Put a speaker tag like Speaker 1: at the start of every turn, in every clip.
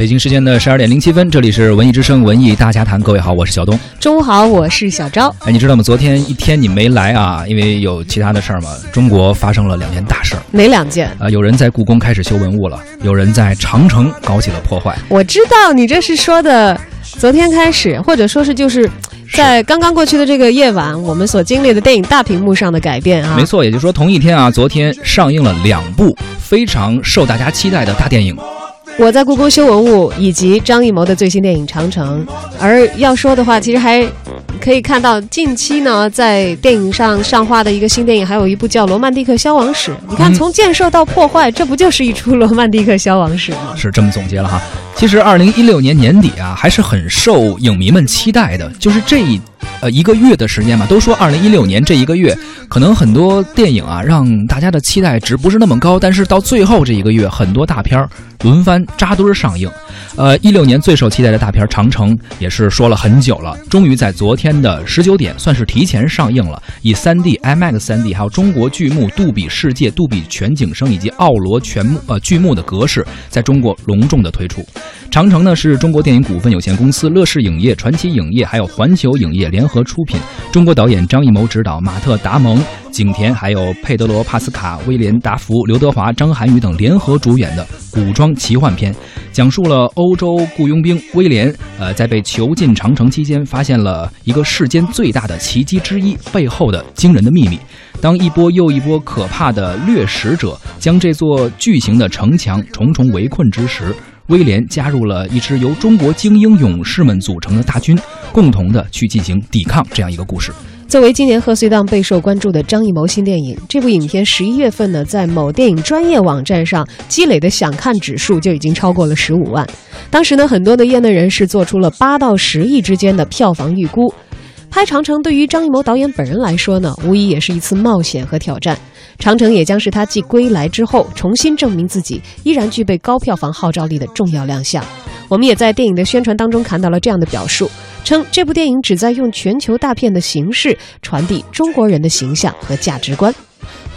Speaker 1: 北京时间的十二点零七分，这里是文艺之声文艺大家谈。各位好，我是小东。
Speaker 2: 中午好，我是小昭。
Speaker 1: 哎，你知道吗？昨天一天你没来啊，因为有其他的事儿嘛。中国发生了两件大事儿，
Speaker 2: 哪两件？
Speaker 1: 啊，有人在故宫开始修文物了，有人在长城搞起了破坏。
Speaker 2: 我知道你这是说的，昨天开始，或者说是就是在刚刚过去的这个夜晚，我们所经历的电影大屏幕上的改变啊。
Speaker 1: 没错，也就是说同一天啊，昨天上映了两部非常受大家期待的大电影。
Speaker 2: 我在故宫修文物，以及张艺谋的最新电影《长城》。而要说的话，其实还可以看到近期呢，在电影上上画的一个新电影，还有一部叫《罗曼蒂克消亡史》。你看，从建设到破坏，这不就是一出《罗曼蒂克消亡史》吗？
Speaker 1: 是这么总结了哈。其实，二零一六年年底啊，还是很受影迷们期待的，就是这一。呃，一个月的时间嘛，都说二零一六年这一个月，可能很多电影啊，让大家的期待值不是那么高，但是到最后这一个月，很多大片儿轮番扎堆上映。呃，一六年最受期待的大片《长城》也是说了很久了，终于在昨天的十九点，算是提前上映了，以 3D、IMAX 3D，还有中国巨幕、杜比世界、杜比全景声以及奥罗全幕呃巨幕的格式，在中国隆重的推出。长城呢是中国电影股份有限公司、乐视影业、传奇影业还有环球影业联合出品，中国导演张艺谋执导，马特·达蒙、景甜还有佩德罗·帕斯卡、威廉·达福、刘德华、张涵予等联合主演的古装奇幻片，讲述了欧洲雇佣兵威廉，呃，在被囚禁长城期间，发现了一个世间最大的奇迹之一背后的惊人的秘密。当一波又一波可怕的掠食者将这座巨型的城墙重重围困之时。威廉加入了一支由中国精英勇士们组成的大军，共同的去进行抵抗。这样一个故事。
Speaker 2: 作为今年贺岁档备受关注的张艺谋新电影，这部影片十一月份呢，在某电影专业网站上积累的想看指数就已经超过了十五万。当时呢，很多的业内人士做出了八到十亿之间的票房预估。拍长城对于张艺谋导演本人来说呢，无疑也是一次冒险和挑战。长城也将是他继归来之后重新证明自己依然具备高票房号召力的重要亮相。我们也在电影的宣传当中看到了这样的表述，称这部电影旨在用全球大片的形式传递中国人的形象和价值观。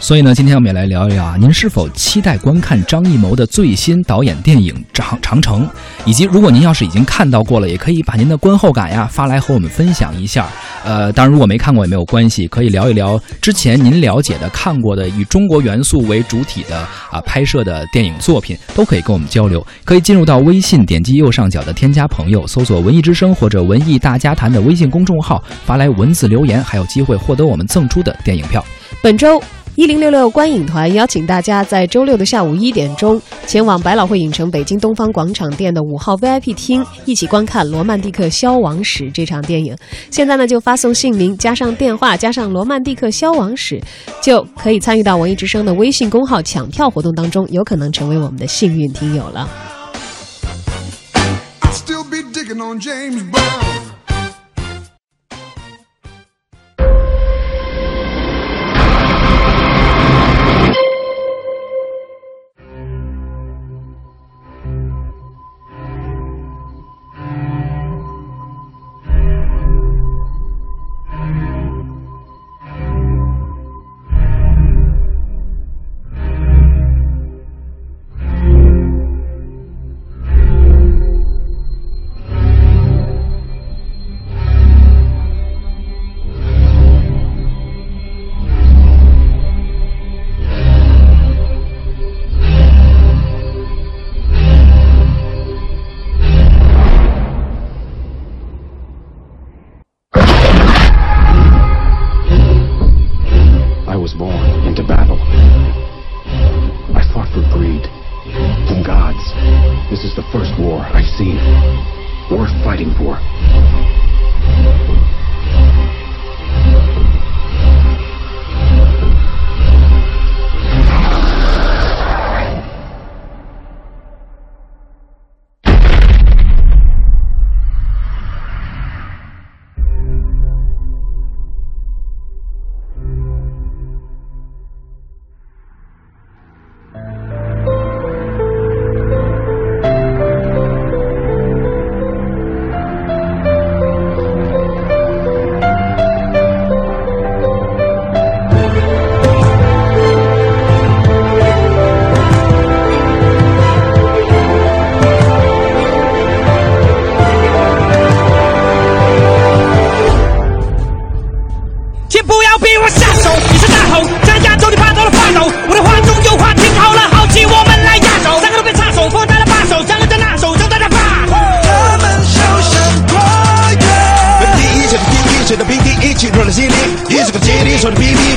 Speaker 1: 所以呢，今天我们也来聊一聊啊，您是否期待观看张艺谋的最新导演电影《长长城》？以及如果您要是已经看到过了，也可以把您的观后感呀发来和我们分享一下。呃，当然如果没看过也没有关系，可以聊一聊之前您了解的、看过的以中国元素为主体的啊拍摄的电影作品，都可以跟我们交流。可以进入到微信，点击右上角的添加朋友，搜索“文艺之声”或者“文艺大家谈”的微信公众号，发来文字留言，还有机会获得我们赠出的电影票。
Speaker 2: 本周。一零六六观影团邀请大家在周六的下午一点钟前往百老汇影城北京东方广场店的五号 VIP 厅，一起观看《罗曼蒂克消亡史》这场电影。现在呢，就发送姓名加上电话加上《罗曼蒂克消亡史》，就可以参与到文艺之声的微信公号抢票活动当中，有可能成为我们的幸运听友了。
Speaker 3: 手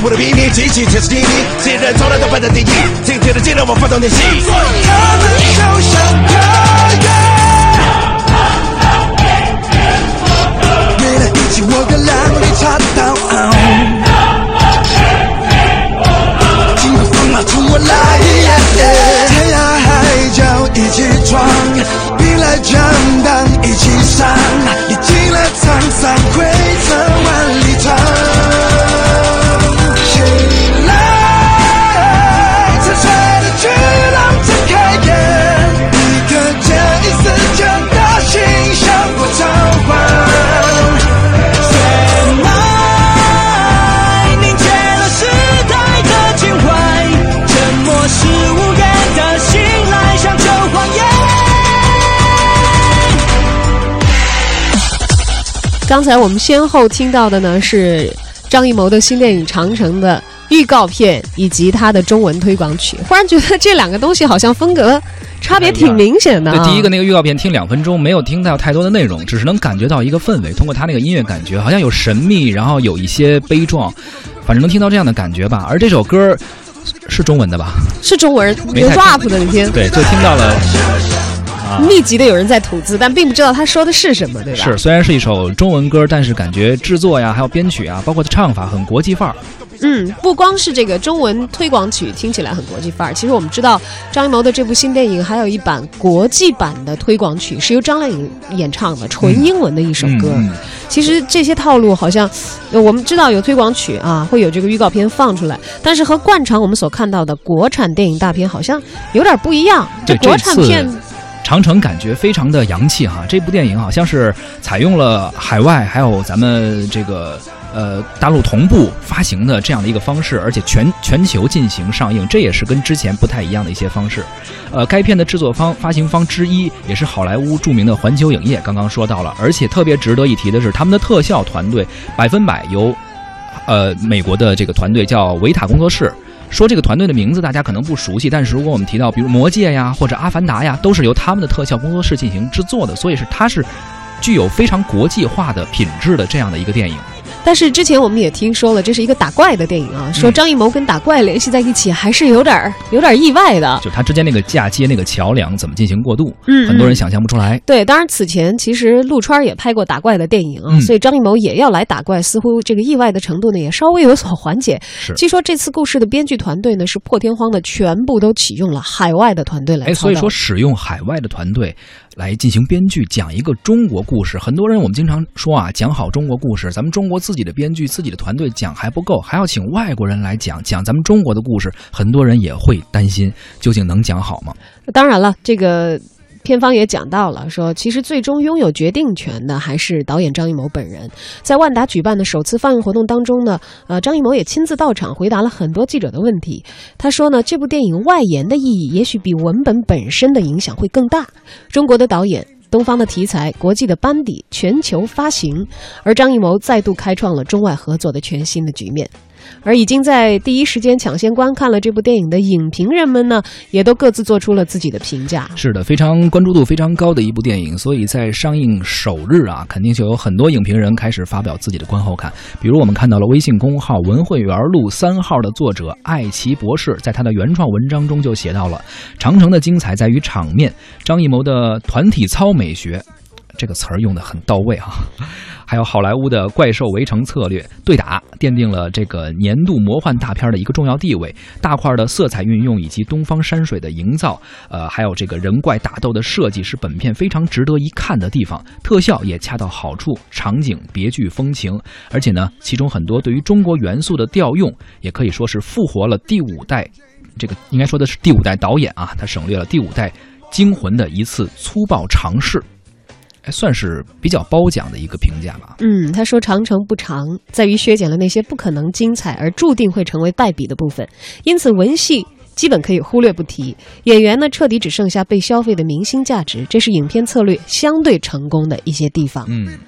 Speaker 3: 我的比你机器天时地利，谁人从来都排在第一，今天的节奏我发动练习。他们就像歌谣，为了一起我跟浪里插刀，尽管风浪冲我来，天涯海角一起闯，兵来将挡一起上，历经了沧桑溃尘万里长。
Speaker 2: 刚才我们先后听到的呢是张艺谋的新电影《长城》的预告片以及他的中文推广曲。忽然觉得这两个东西好像风格差别挺明显的、啊。
Speaker 1: 对，第一个那个预告片听两分钟，没有听到太多的内容，只是能感觉到一个氛围。通过他那个音乐感觉，好像有神秘，然后有一些悲壮，反正能听到这样的感觉吧。而这首歌是中文的吧？
Speaker 2: 是中文有 rap 的，你听，
Speaker 1: 对，就听到了。啊，
Speaker 2: 密集的有人在吐字，但并不知道他说的是什么，对吧？
Speaker 1: 是，虽然是一首中文歌，但是感觉制作呀，还有编曲啊，包括唱法很国际范儿。
Speaker 2: 嗯，不光是这个中文推广曲听起来很国际范儿，其实我们知道张艺谋的这部新电影还有一版国际版的推广曲，是由张靓颖演唱的，纯英文的一首歌。
Speaker 1: 嗯嗯
Speaker 2: 其实这些套路好像，呃我们知道有推广曲啊，会有这个预告片放出来，但是和惯常我们所看到的国产电影大片好像有点不一样。
Speaker 1: 对
Speaker 2: 国产片
Speaker 1: 长城感觉非常的洋气哈，这部电影好像是采用了海外还有咱们这个呃大陆同步发行的这样的一个方式，而且全全球进行上映，这也是跟之前不太一样的一些方式。呃，该片的制作方、发行方之一也是好莱坞著名的环球影业，刚刚说到了，而且特别值得一提的是，他们的特效团队百分百由呃美国的这个团队叫维塔工作室。说这个团队的名字大家可能不熟悉，但是如果我们提到比如《魔戒》呀或者《阿凡达》呀，都是由他们的特效工作室进行制作的，所以是它是具有非常国际化的品质的这样的一个电影。
Speaker 2: 但是之前我们也听说了，这是一个打怪的电影啊，说
Speaker 1: 嗯
Speaker 2: 张艺谋跟打怪联系在一起，还是有点儿有点儿意外的。
Speaker 1: 就他之间那个嫁接、那个桥梁怎么进行过渡，
Speaker 2: 嗯嗯
Speaker 1: 很多人想象不出来。
Speaker 2: 对，当然此前其实陆川也拍过打怪的电影啊，
Speaker 1: 嗯
Speaker 2: 所以张艺谋也要来打怪，似乎这个意外的程度呢也稍微有所缓解。
Speaker 1: 是
Speaker 2: 据说这次故事的编剧团队呢是破天荒的全部都启用了海外的团队来
Speaker 1: 哎，所以说使用海外的团队来进行编剧，讲一个中国故事。很多人我们经常说啊，讲好中国故事，咱们中国自己的编剧、自己的团队讲还不够，还要请外国人来讲讲咱们中国的故事。很多人也会担心，究竟能讲好吗？
Speaker 2: 当然了，这个片方也讲到了，说其实最终拥有决定权的还是导演张艺谋本人。在万达举办的首次放映活动当中呢，呃，张艺谋也亲自到场回答了很多记者的问题。他说呢，这部电影外延的意义也许比文本本身的影响会更大。中国的导演。东方的题材，国际的班底，全球发行，而张艺谋再度开创了中外合作的全新的局面。而已经在第一时间抢先观看了这部电影的影评人们呢，也都各自做出了自己的评价。
Speaker 1: 是的，非常关注度非常高的一部电影，所以在上映首日啊，肯定就有很多影评人开始发表自己的观后感。比如我们看到了微信公号“文汇园路三号”的作者艾奇博士，在他的原创文章中就写到了：长城的精彩在于场面，张艺谋的团体操美学。这个词儿用的很到位啊，还有好莱坞的怪兽围城策略对打，奠定了这个年度魔幻大片的一个重要地位。大块的色彩运用以及东方山水的营造，呃，还有这个人怪打斗的设计，是本片非常值得一看的地方。特效也恰到好处，场景别具风情，而且呢，其中很多对于中国元素的调用，也可以说是复活了第五代，这个应该说的是第五代导演啊，他省略了第五代惊魂的一次粗暴尝试。哎，算是比较褒奖的一个评价吧。
Speaker 2: 嗯，他说长城不长，在于削减了那些不可能精彩而注定会成为败笔的部分，因此文戏基本可以忽略不提。演员呢，彻底只剩下被消费的明星价值，这是影片策略相对成功的一些地方。
Speaker 1: 嗯，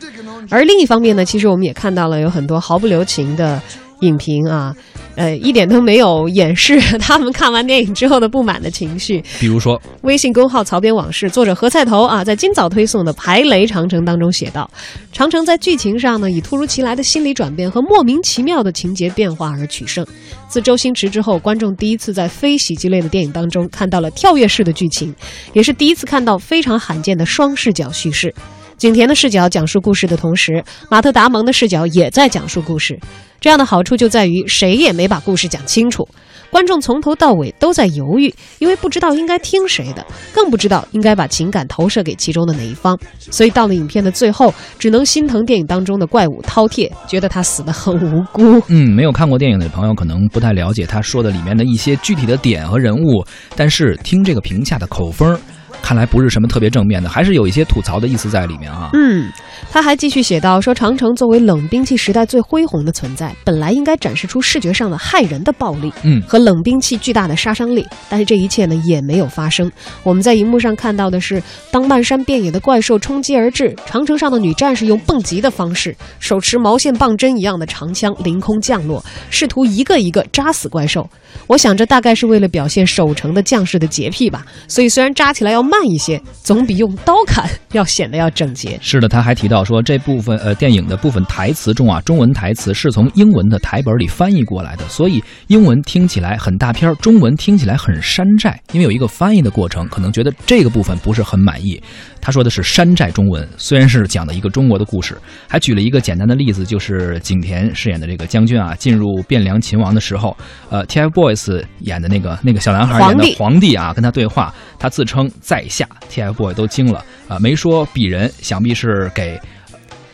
Speaker 2: 而另一方面呢，其实我们也看到了有很多毫不留情的影评啊，呃，一点都没有掩饰 他们看完电影之后的不满的情绪。
Speaker 1: 比如说，
Speaker 2: 微信公号“曹编往事”作者何菜头啊，在今早推送的《排雷长城》当中写道：“长城在剧情上呢，以突如其来的心理转变和莫名其妙的情节变化而取胜。自周星驰之后，观众第一次在非喜剧类的电影当中看到了跳跃式的剧情，也是第一次看到非常罕见的双视角叙事。”景甜的视角讲述故事的同时，马特·达蒙的视角也在讲述故事。这样的好处就在于谁也没把故事讲清楚，观众从头到尾都在犹豫，因为不知道应该听谁的，更不知道应该把情感投射给其中的哪一方。所以到了影片的最后，只能心疼电影当中的怪物饕餮，觉得他死得很无辜。
Speaker 1: 嗯，没有看过电影的朋友可能不太了解他说的里面的一些具体的点和人物，但是听这个评价的口风。看来不是什么特别正面的，还是有一些吐槽的意思在里面啊。
Speaker 2: 嗯，他还继续写道说，长城作为冷兵器时代最恢宏的存在，本来应该展示出视觉上的骇人的暴力，
Speaker 1: 嗯，
Speaker 2: 和冷兵器巨大的杀伤力，但是这一切呢也没有发生。我们在荧幕上看到的是，当漫山遍野的怪兽冲击而至，长城上的女战士用蹦极的方式，手持毛线棒针一样的长枪凌空降落，试图一个一个扎死怪兽。我想这大概是为了表现守城的将士的洁癖吧。所以虽然扎起来要。慢一些，总比用刀砍要显得要整洁。
Speaker 1: 是的，他还提到说，这部分呃电影的部分台词中啊，中文台词是从英文的台本里翻译过来的，所以英文听起来很大片，中文听起来很山寨。因为有一个翻译的过程，可能觉得这个部分不是很满意。他说的是山寨中文，虽然是讲的一个中国的故事，还举了一个简单的例子，就是景甜饰演的这个将军啊，进入汴梁秦王的时候，呃，TFBOYS 演的那个那个小男孩演的皇帝啊，跟他对话，他自称在下，TFBOYS 都惊了啊，没说鄙人，想必是给。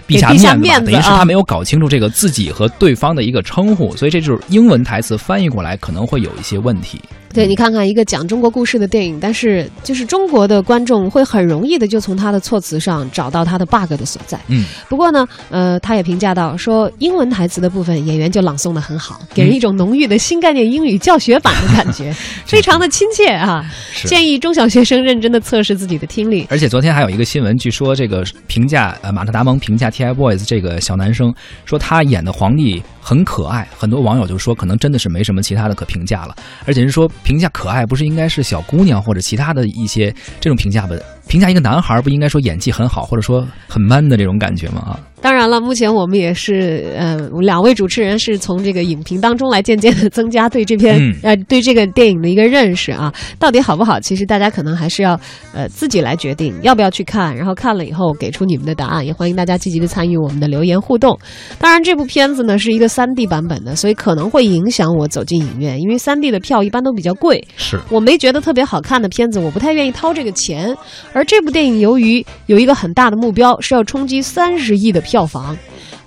Speaker 1: 陛
Speaker 2: 下
Speaker 1: 面子，等于是他没有搞清楚这个自己和对方的一个称呼，所以这就是英文台词翻译过来可能会有一些问题。
Speaker 2: 对你看看一个讲中国故事的电影，但是就是中国的观众会很容易的就从他的措辞上找到他的 bug 的所在。
Speaker 1: 嗯，
Speaker 2: 不过呢，呃，他也评价到说，英文台词的部分演员就朗诵的很好，给人一种浓郁的新概念英语教学版的感觉，非常的亲切啊。建议中小学生认真的测试自己的听力。
Speaker 1: 而且昨天还有一个新闻，据说这个评价呃马特达蒙评价 TFBOYS 这个小男生，说他演的皇帝很可爱，很多网友就说可能真的是没什么其他的可评价了，而且是说。评价可爱不是应该是小姑娘或者其他的一些这种评价吧？评价一个男孩不应该说演技很好或者说很 man 的这种感觉吗？啊？
Speaker 2: 当然了，目前我们也是，呃，两位主持人是从这个影评当中来渐渐的增加对这篇，呃，对这个电影的一个认识啊。到底好不好？其实大家可能还是要，呃，自己来决定要不要去看，然后看了以后给出你们的答案。也欢迎大家积极的参与我们的留言互动。当然，这部片子呢是一个三 D 版本的，所以可能会影响我走进影院，因为三 D 的票一般都比较贵。
Speaker 1: 是
Speaker 2: 我没觉得特别好看的片子，我不太愿意掏这个钱。而这部电影由于有一个很大的目标，是要冲击三十亿的票房。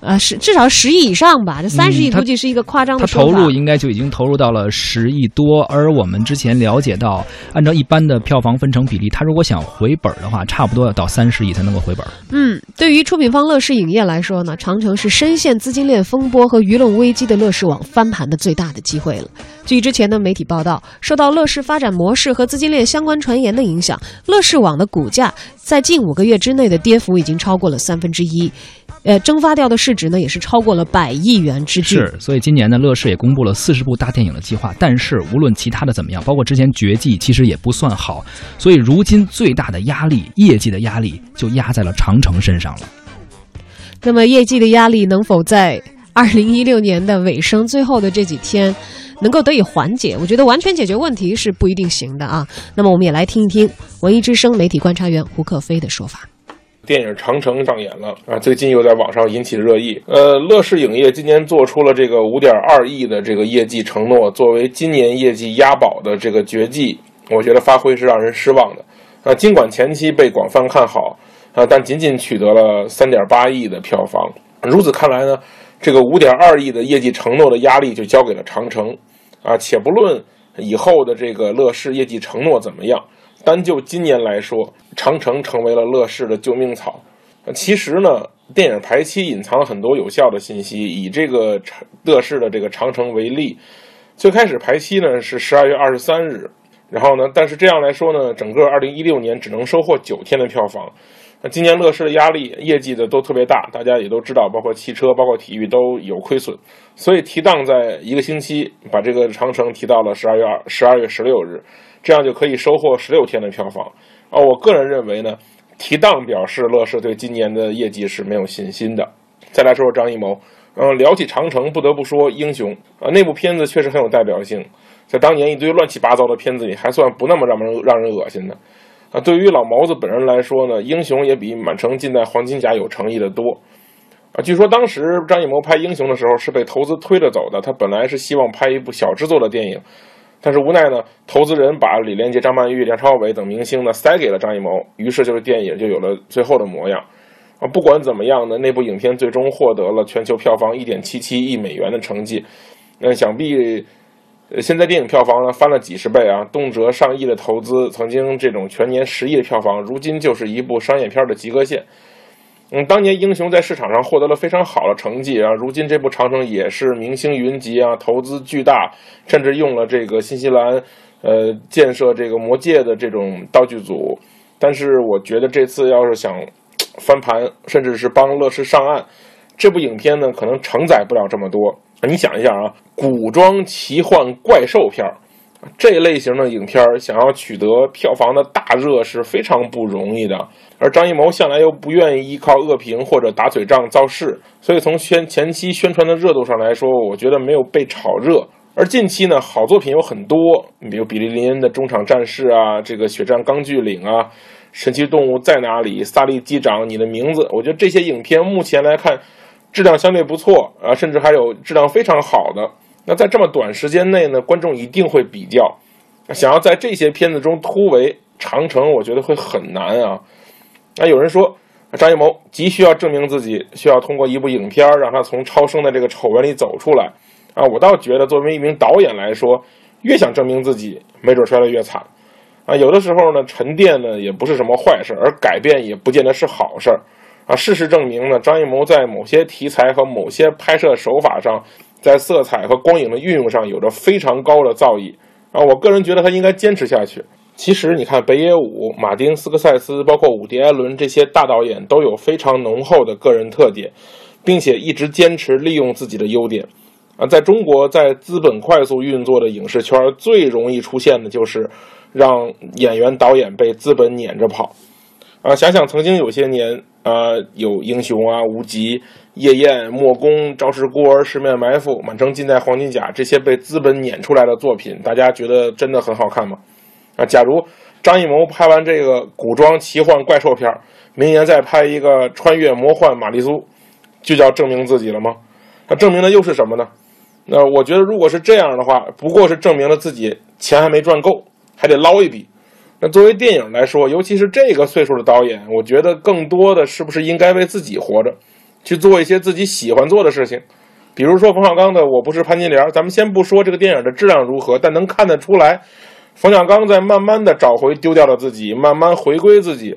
Speaker 2: 呃，十至少十亿以上吧，这三十亿估计是一个夸张的
Speaker 1: 投入应该就已经投入到了十亿多，而我们之前了解到，按照一般的票房分成比例，他如果想回本的话，差不多要到三十亿才能够回本。
Speaker 2: 嗯，对于出品方乐视影业来说呢，长城是深陷资金链风波和舆论危机的乐视网翻盘的最大的机会了。据之前的媒体报道，受到乐视发展模式和资金链相关传言的影响，乐视网的股价在近五个月之内的跌幅已经超过了三分之一。呃，蒸发掉的市值呢，也是超过了百亿元之巨。
Speaker 1: 是，所以今年呢，乐视也公布了四十部大电影的计划。但是无论其他的怎么样，包括之前《绝技》，其实也不算好。所以如今最大的压力，业绩的压力就压在了长城身上了。
Speaker 2: 那么业绩的压力能否在二零一六年的尾声最后的这几天能够得以缓解？我觉得完全解决问题是不一定行的啊。那么我们也来听一听文艺之声媒体观察员胡克飞的说法。
Speaker 4: 电影《长城》上演了啊，最近又在网上引起热议。呃，乐视影业今年做出了这个五点二亿的这个业绩承诺，作为今年业绩押宝的这个绝技，我觉得发挥是让人失望的。啊，尽管前期被广泛看好啊，但仅仅取得了三点八亿的票房。如此看来呢，这个五点二亿的业绩承诺的压力就交给了长城。啊，且不论以后的这个乐视业绩承诺怎么样。单就今年来说，长城成为了乐视的救命草。其实呢，电影排期隐藏了很多有效的信息。以这个乐视的这个长城为例，最开始排期呢是十二月二十三日，然后呢，但是这样来说呢，整个二零一六年只能收获九天的票房。那今年乐视的压力、业绩的都特别大，大家也都知道，包括汽车、包括体育都有亏损，所以提档在一个星期把这个长城提到了十二月二十二月十六日，这样就可以收获十六天的票房。啊，我个人认为呢，提档表示乐视对今年的业绩是没有信心的。再来说说张艺谋，嗯，聊起长城，不得不说英雄啊，那部片子确实很有代表性，在当年一堆乱七八糟的片子里，还算不那么让人让人恶心的。啊，对于老毛子本人来说呢，英雄也比满城尽带黄金甲有诚意的多。啊，据说当时张艺谋拍英雄的时候是被投资推着走的，他本来是希望拍一部小制作的电影，但是无奈呢，投资人把李连杰、张曼玉、梁朝伟等明星呢塞给了张艺谋，于是就是电影就有了最后的模样。啊，不管怎么样呢，那部影片最终获得了全球票房一点七七亿美元的成绩，那想必。呃，现在电影票房呢翻了几十倍啊，动辄上亿的投资，曾经这种全年十亿的票房，如今就是一部商业片的及格线。嗯，当年《英雄》在市场上获得了非常好的成绩啊，如今这部《长城》也是明星云集啊，投资巨大，甚至用了这个新西兰呃建设这个魔界的这种道具组。但是我觉得这次要是想翻盘，甚至是帮乐视上岸，这部影片呢可能承载不了这么多。你想一下啊，古装奇幻怪兽片儿这类型的影片儿，想要取得票房的大热是非常不容易的。而张艺谋向来又不愿意依靠恶评或者打嘴仗造势，所以从宣前期宣传的热度上来说，我觉得没有被炒热。而近期呢，好作品有很多，比如比利林恩的中场战事啊，这个血战钢锯岭啊，神奇动物在哪里？萨利机长，你的名字？我觉得这些影片目前来看。质量相对不错啊，甚至还有质量非常好的。那在这么短时间内呢，观众一定会比较，想要在这些片子中突围长城，我觉得会很难啊。那有人说，张艺谋急需要证明自己，需要通过一部影片让他从超生的这个丑闻里走出来啊。我倒觉得，作为一名导演来说，越想证明自己，没准摔得越惨啊。有的时候呢，沉淀呢也不是什么坏事，而改变也不见得是好事儿。啊，事实证明呢，张艺谋在某些题材和某些拍摄手法上，在色彩和光影的运用上有着非常高的造诣。啊，我个人觉得他应该坚持下去。其实你看，北野武、马丁·斯科塞斯，包括伍迪·艾伦这些大导演都有非常浓厚的个人特点，并且一直坚持利用自己的优点。啊，在中国，在资本快速运作的影视圈，最容易出现的就是让演员、导演被资本撵着跑。啊，想想曾经有些年。呃，有英雄啊，无极、夜宴、莫宫、招式孤儿、十面埋伏、满城尽带黄金甲这些被资本撵出来的作品，大家觉得真的很好看吗？啊，假如张艺谋拍完这个古装奇幻怪兽片明年再拍一个穿越魔幻玛丽苏，就叫证明自己了吗？那证明的又是什么呢？那我觉得，如果是这样的话，不过是证明了自己钱还没赚够，还得捞一笔。那作为电影来说，尤其是这个岁数的导演，我觉得更多的是不是应该为自己活着，去做一些自己喜欢做的事情，比如说冯小刚的《我不是潘金莲》，咱们先不说这个电影的质量如何，但能看得出来，冯小刚在慢慢的找回丢掉的自己，慢慢回归自己，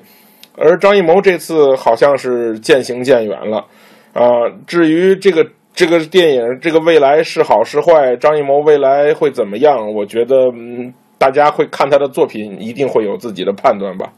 Speaker 4: 而张艺谋这次好像是渐行渐远了，啊，至于这个这个电影这个未来是好是坏，张艺谋未来会怎么样，我觉得嗯。大家会看他的作品，一定会有自己的判断吧。